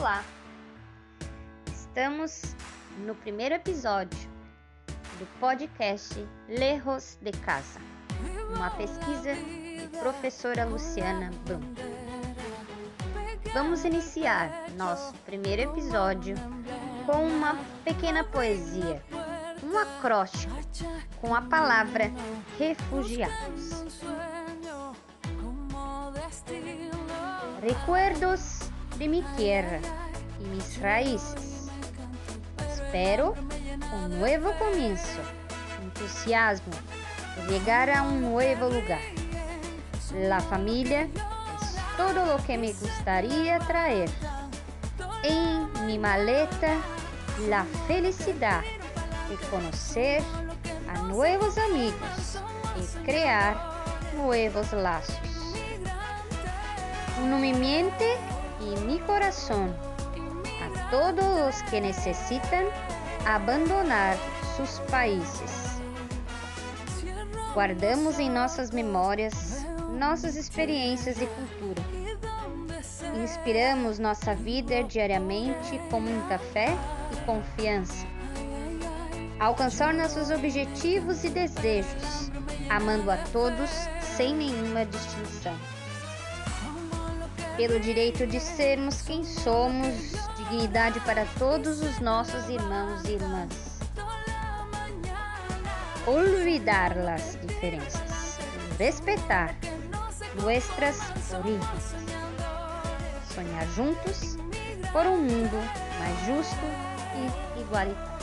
Olá! Estamos no primeiro episódio do podcast Lerros de Casa, uma pesquisa de professora Luciana Brum. Vamos iniciar nosso primeiro episódio com uma pequena poesia, um acróstico com a palavra refugiados. Recuerdos de mi tierra y mis raíces. Espero un nuevo comienzo, entusiasmo de llegar a un nuevo lugar. La familia es todo lo que me gustaría traer. En mi maleta, la felicidad de conocer a nuevos amigos y crear nuevos lazos. No me miente y mi corazón a todos los que necesitan abandonar sus países. Guardamos em nossas memórias nossas experiências e cultura. Inspiramos nossa vida diariamente com muita fé e confiança. Alcançar nossos objetivos e desejos, amando a todos sem nenhuma distinção pelo direito de sermos quem somos, dignidade para todos os nossos irmãos e irmãs. Olvidar as diferenças, respeitar nossas origens. Sonhar juntos por um mundo mais justo e igualitário.